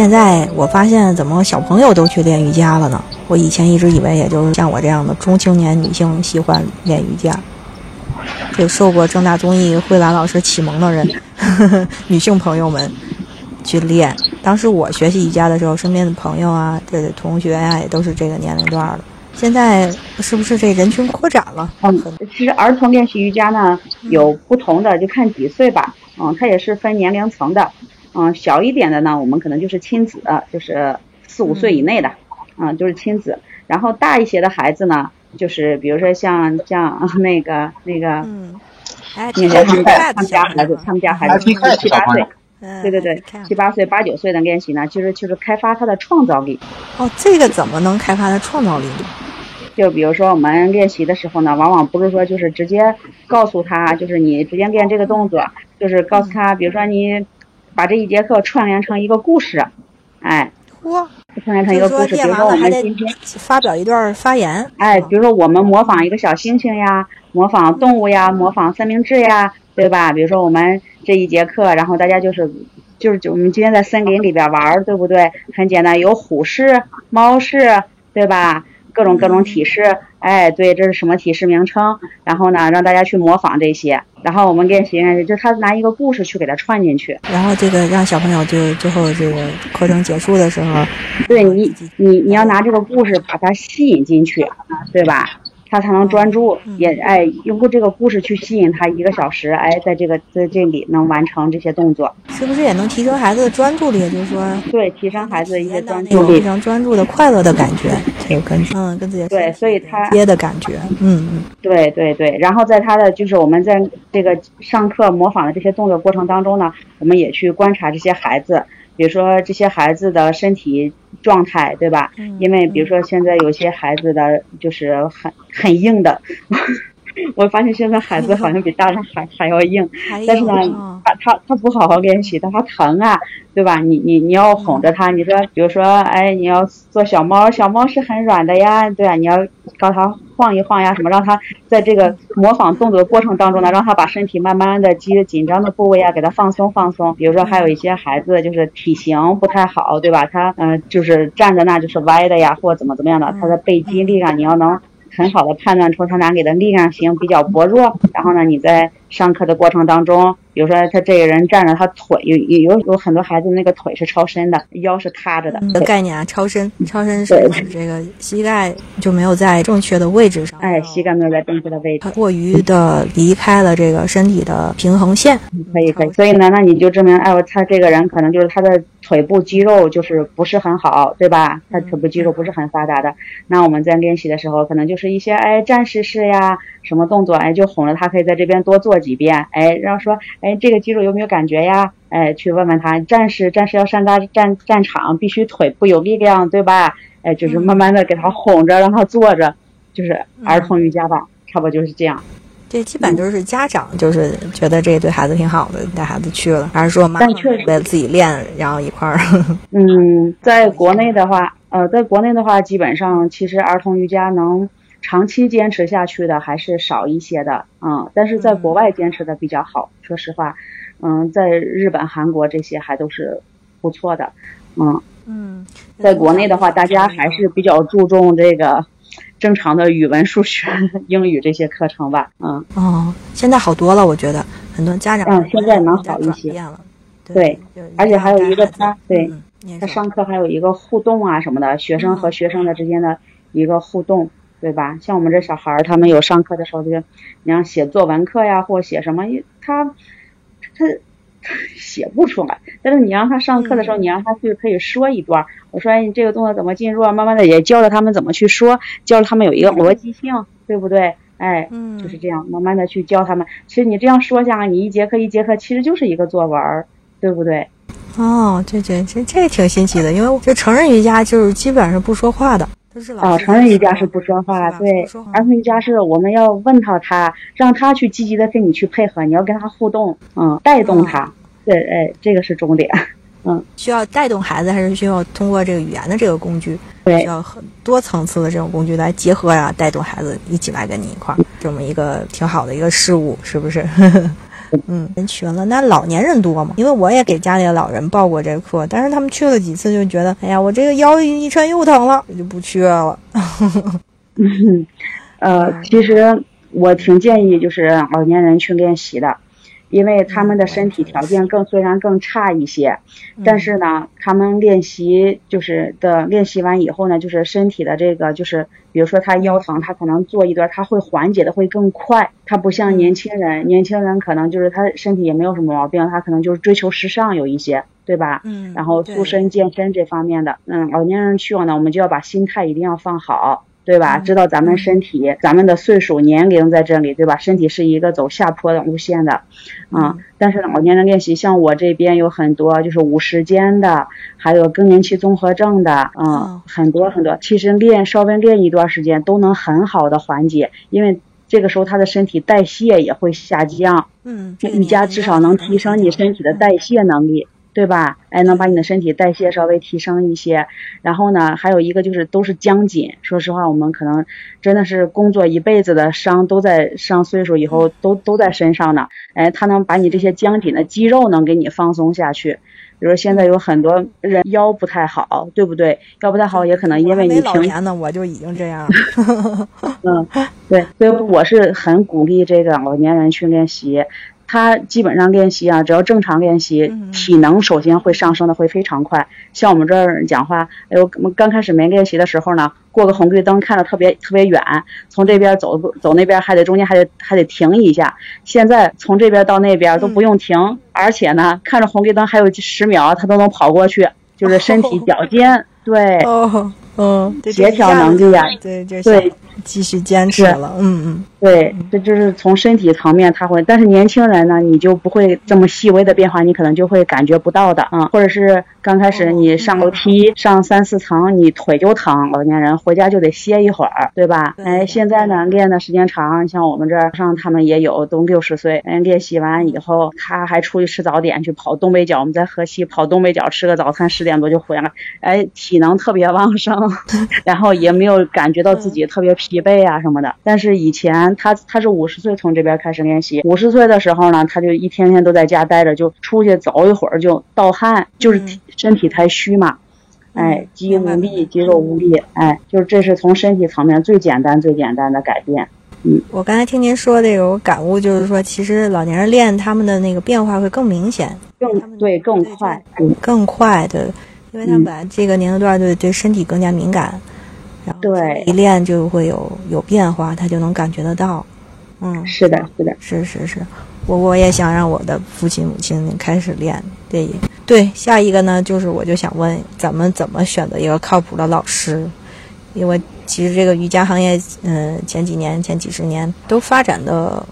现在我发现，怎么小朋友都去练瑜伽了呢？我以前一直以为，也就是像我这样的中青年女性喜欢练瑜伽。就受过正大综艺慧兰老师启蒙的人，女性朋友们去练。当时我学习瑜伽的时候，身边的朋友啊，这同学呀，也都是这个年龄段的。现在是不是这人群扩展了？嗯，其实儿童练习瑜伽呢，有不同的，就看几岁吧。嗯，它也是分年龄层的。嗯，小一点的呢，我们可能就是亲子，就是四五岁以内的，嗯，就是亲子。然后大一些的孩子呢，就是比如说像像那个那个，嗯，哎，他们他们家孩子，他们家孩子七八岁，对对对，七八岁八九岁的练习呢，其实就是开发他的创造力。哦，这个怎么能开发他创造力呢？就比如说我们练习的时候呢，往往不是说就是直接告诉他，就是你直接练这个动作，就是告诉他，比如说你。把这一节课串联成一个故事，哎，嚯，串联成一个故事。比如说我们今天发表一段发言，哎，比如说我们模仿一个小星星呀，模仿动物呀，模仿三明治呀，对吧？比如说我们这一节课，然后大家就是就是就我们今天在森林里边玩，对不对？很简单，有虎式、猫式，对吧？各种各种体式，哎，对，这是什么体式名称？然后呢，让大家去模仿这些。然后我们练习，就他拿一个故事去给他串进去。然后这个让小朋友就最后这个课程结束的时候，对你，你你要拿这个故事把他吸引进去，对吧？他才能专注，也哎，用过这个故事去吸引他一个小时，哎，在这个在这里能完成这些动作，是不是也能提升孩子的专注力？就是说，对，提升孩子的一些专注力，非常专注的快乐的感觉，有跟嗯跟自己对，所以他接的感觉，嗯嗯，对对对。然后在他的就是我们在这个上课模仿的这些动作过程当中呢，我们也去观察这些孩子。比如说这些孩子的身体状态，对吧？因为比如说现在有些孩子的就是很很硬的，我发现现在孩子好像比大人还还要硬。但是呢，他他他不好好练习，他疼啊，对吧？你你你要哄着他，你说比如说，哎，你要做小猫，小猫是很软的呀，对啊，你要告他。晃一晃呀，什么让他在这个模仿动作的过程当中呢，让他把身体慢慢的肌紧张的部位啊，给他放松放松。比如说还有一些孩子就是体型不太好，对吧？他嗯，就是站在那就是歪的呀，或怎么怎么样的，他的背肌力量你要能很好的判断出他哪里的力量型比较薄弱，然后呢，你在上课的过程当中。比如说他这个人站着，他腿有有有有很多孩子那个腿是超伸的，腰是塌着的。的概念啊，超伸，超伸是指这个膝盖就没有在正确的位置上。哎，膝盖没有在正确的位置，过于的离开了这个身体的平衡线。可以可以，所以呢，那你就证明，哎，他这个人可能就是他的腿部肌肉就是不是很好，对吧？他腿部肌肉不是很发达的。那我们在练习的时候，可能就是一些哎站式式呀，什么动作，哎，就哄着他可以在这边多做几遍，哎，然后说。哎，这个肌肉有没有感觉呀？哎，去问问他。战士，战士要上大战战场，必须腿部有力量，对吧？哎，就是慢慢的给他哄着，让他坐着，就是儿童瑜伽吧，差不多就是这样。这基本就是家长就是觉得这对孩子挺好的，带孩子去了，还是说妈妈为了自己练，然后一块儿？嗯，在国内的话，呃，在国内的话，基本上其实儿童瑜伽能。长期坚持下去的还是少一些的，嗯，但是在国外坚持的比较好。说实话，嗯，在日本、韩国这些还都是不错的，嗯嗯，在国内的话，大家还是比较注重这个正常的语文、数学、英语这些课程吧，嗯哦，现在好多了，我觉得很多家长嗯，现在能好一些了，对，而且还有一个他对他上课还有一个互动啊什么的，学生和学生的之间的一个互动。对吧？像我们这小孩儿，他们有上课的时候，就你让写作文课呀，或写什么，他他他写不出来。但是你让他上课的时候，你让他去可以说一段。我说你这个动作怎么进入啊？慢慢的也教着他们怎么去说，教着他们有一个逻辑性，对不对？哎，就是这样，慢慢的去教他们。其实你这样说下来，你一节课一节课，其实就是一个作文，对不对？哦，这这这这挺新奇的，因为这成人瑜伽就是基本上不说话的，都是老啊，师成人瑜伽是不说话，对儿童瑜伽是我们要问到他，让他去积极的跟你去配合，你要跟他互动，嗯，带动他，对，哎，这个是重点，嗯，需要带动孩子，还是需要通过这个语言的这个工具，对。需要很多层次的这种工具来结合呀、带动孩子一起来跟你一块儿，这么一个挺好的一个事物，是不是？嗯，人群了，那老年人多吗？因为我也给家里的老人报过这个课，但是他们去了几次就觉得，哎呀，我这个腰一抻又疼了，我就不去了。呃，其实我挺建议就是老年人去练习的，因为他们的身体条件更虽然更差一些，但是呢，他们练习就是的练习完以后呢，就是身体的这个就是，比如说他腰疼，他可能做一段他会缓解的会更快，他不像年轻人，年轻人可能就是他身体也没有什么毛病，他可能就是追求时尚有一些，对吧？嗯然后塑身健身这方面的，嗯，老年人去了呢，我们就要把心态一定要放好。对吧？嗯知道咱们身体、咱们的岁数、年龄在这里，对吧？身体是一个走下坡的路线的，啊、但是老年人练习，像我这边有很多就是五十肩的，还有更年期综合症的，嗯，哦很多很多。其实练稍微练一段时间，都能很好的缓解，因为这个时候他的身体代谢也会下降，嗯，这个瑜伽至少能提升你身体的代谢能力，对吧？哎，能把你的身体代谢稍微提升一些。然后呢，还有一个就是都是僵紧。说实话，我们可能真的是工作一辈子的伤都在上岁数以后都都在身上呢。哎，它能把你这些僵紧的肌肉能给你放松下去。比如现在有很多人腰不太好，对不对？腰不太好也可能因为你平老年呢，我就已经这样了。嗯，对，所以我是很鼓励这个老年人去练习。他基本上练习啊，只要正常练习，嗯体能首先会上升的会非常快。像我们这儿讲话，哎呦，我刚开始没练习的时候呢，过个红绿灯看着特别特别远，从这边走走那边还得中间还得还得停一下。现在从这边到那边都不用停，而且呢，看着红绿灯还有十秒，他都能跑过去，就是身体 脚尖，对。哦，嗯，这协调能力呀对，继续坚持了，嗯嗯。对，这就是从身体层面他会，但是年轻人呢，你就不会这么细微的变化，你可能就会感觉不到的啊、或者是刚开始你上楼梯上三四层，你腿就疼，老年人回家就得歇一会儿，对吧？对哎，现在呢练的时间长，像我们这儿上他们也有都六十岁，哎，练习完以后，他还出去吃早点去跑东北角，我们在河西跑东北角吃个早餐，十点多就回来，哎，体能特别旺盛，然后也没有感觉到自己特别疲惫啊什么的。但是以前他他是五十岁从这边开始练习，五十岁的时候呢，他就一天天都在家待着，就出去走一会儿就盗汗，就是身体太虚嘛。哎嗯，肌无力，肌肉无力，哎，就是这是从身体层面最简单、最简单的改变。嗯我刚才听您说这个，我感悟就是说，其实老年人练他们的那个变化会更明显，更对更快，嗯，更快的，因为他们嗯本来这个年龄段对对身体更加敏感，然后对一练就会有有变化，他就能感觉得到。嗯，是的，是的，是是是，我我也想让我的父亲母亲开始练。对对，下一个呢，就是我就想问，咱们怎么选择一个靠谱的老师？因为其实这个瑜伽行业，嗯、前几年、前几十年都发展的，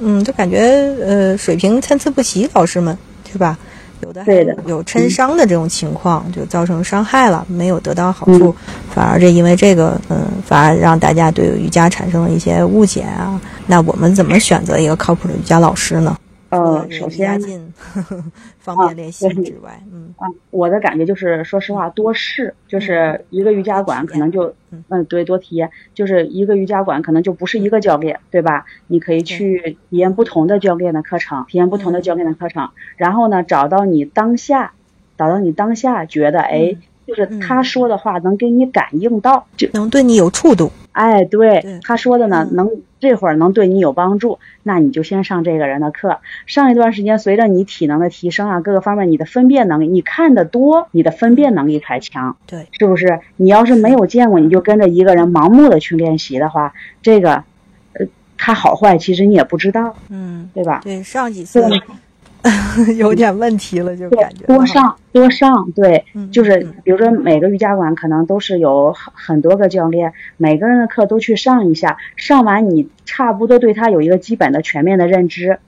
嗯，就感觉呃水平参差不齐，老师们是吧？有的还对的有抻伤的这种情况，就造成伤害了，没有得到好嗯处，反而这因为这个，嗯，反而让大家对瑜伽产生了一些误解啊。那我们怎么选择一个靠谱的瑜伽老师呢？呃，首先 方便练习对之外，嗯啊，我的感觉就是，说实话，多试，就是一个瑜伽馆可能就嗯，嗯，对，多体验，就是一个瑜伽馆可能就不是一个教练，对吧？你可以去体验不同的教练的课程，体验不同的嗯教练的课程，然后呢，找到你当下，找到你当下觉得，哎嗯，就是嗯他说的话能给你感应到，就能对你有触动。哎，对对他说的呢，嗯能这会儿能对你有帮助，那你就先上这个人的课。上一段时间，随着你体能的提升啊，各个方面你的分辨能力，你看的多，你的分辨能力才强，对，是不是？你要是没有见过，你就跟着一个人盲目的去练习的话，这个，呃，他好坏其实你也不知道，嗯，对吧？对，上几次对 有点问题了，就对感觉，多上多上，对，嗯就是嗯比如说每个瑜伽馆可能都是有很很多个教练，每个人的课都去上一下，上完你差不多对他有一个基本的全面的认知，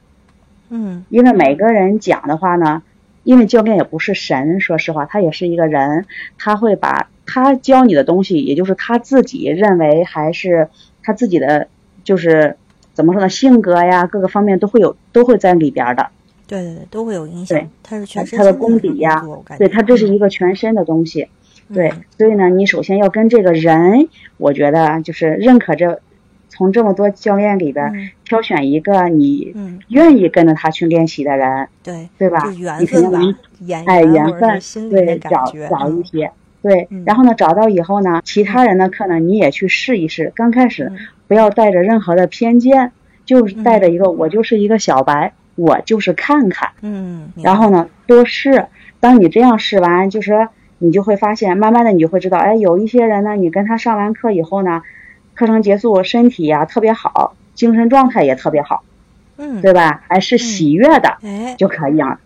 嗯因为每个人讲的话呢，因为教练也不是神，说实话，他也是一个人，他会把他教你的东西，也就是他自己认为还是他自己的，就是怎么说呢，性格呀，各个方面都会有，都会在里边的。对对对，都会有影响。对，他是全身他的功底呀，对他这是一个全身的东西。对，所以呢，你首先要跟这个人，我觉得就是认可这，从这么多教练里边挑选一个你愿意跟着他去练习的人，对对吧？缘分吧，哎，缘分，对，找找一些，对，然后呢，找到以后呢，其他人的课呢，你也去试一试。刚开始不要带着任何的偏见，就是带着一个我就是一个小白，我就是看看，嗯，然后呢，多试。当你这样试完，就是。你就会发现，慢慢的你就会知道，哎，有一些人呢，你跟他上完课以后呢，课程结束，身体呀特别好，精神状态也特别好，嗯，对吧？哎是喜悦的，哎，就可以啊。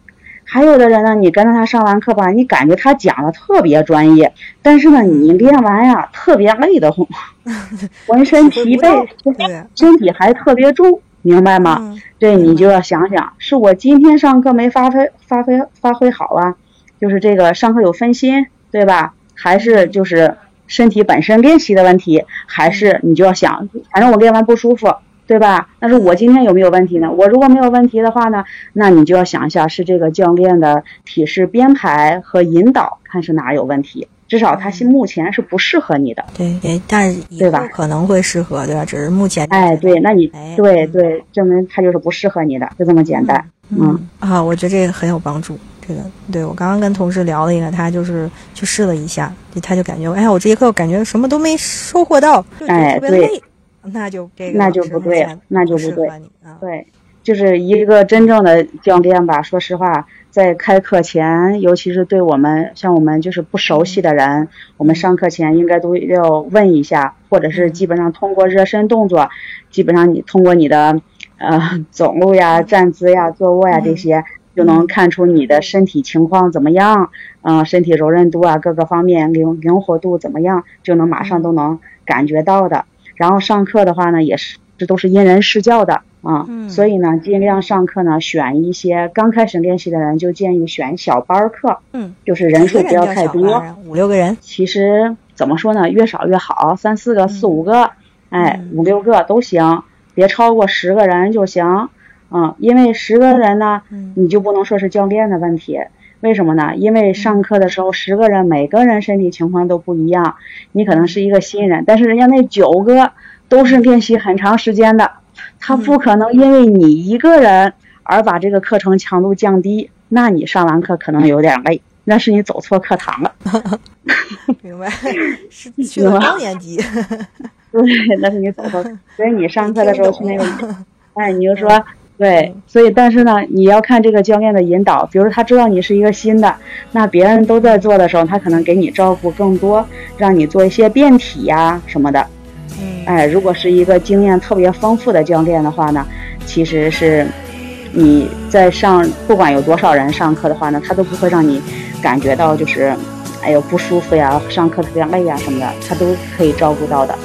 还有的人呢，你跟着他上完课吧，你感觉他讲的特别专业，但是呢，你练完呀特别累的慌，浑身疲 惫，身体还特别重，明白吗？这你就要想想，是我今天上课没发挥发挥发挥好啊？就是这个上课有分心，对吧？还是就是身体本身练习的问题？还是你就要想，反正我练完不舒服，对吧？但是我今天有没有问题呢？我如果没有问题的话呢，那你就要想一下，是这个教练的体式编排和引导，看是哪有问题。至少他是目前是不适合你的。对，哎，但对吧？可能会适合，对吧？只是目前。哎，对，那你对对，证明他就是不适合你的，就这么简单。嗯啊，我觉得这个很有帮助。这个对我刚刚跟同事聊了一个，他就是去试了一下，他就感觉，哎呀，我这节课感觉什么都没收获到，哎，对，那就这个那就不对，那就不对，啊，对，就是一个真正的教练吧。说实话，在开课前，尤其是对我们像我们就是不熟悉的人，我们上课前应该都要问一下，或者是基本上通过热身动作，基本上你通过你的呃 走路呀、站姿呀、坐卧呀这些。就能看出你的身体情况怎么样，嗯，身体柔韧度啊，各个方面灵灵活度怎么样，就能马上都能感觉到的。然后上课的话呢，也是这都是因人施教的啊，所以呢，尽量上课呢，选一些刚开始练习的人，就建议选小班课，嗯，就是人数不要太多，五六个人。其实怎么说呢，越少越好，三四个、四五个，哎，五六个都行，别超过十个人就行。嗯，因为十个人呢，你就不能说是教练的问题，为什么呢？因为上课的时候十个人，每个人身体情况都不一样，你可能是一个新人，但是人家那九个都是练习很长时间的，他不可能因为你一个人而把这个课程强度降低，那你上完课可能有点累，那是你走错课堂了。明白，是去了高年级。对，那是你走错，所以你上课的时候去那个，哎，你就说。对，所以但是呢，你要看这个教练的引导。比如他知道你是一个新的，那别人都在做的时候，他可能给你照顾更多，让你做一些变体呀什么的。嗯，哎，如果是一个经验特别丰富的教练的话呢，其实是你在上不管有多少人上课的话呢，他都不会让你感觉到就是哎呦不舒服呀，上课特别累呀什么的，他都可以照顾到的。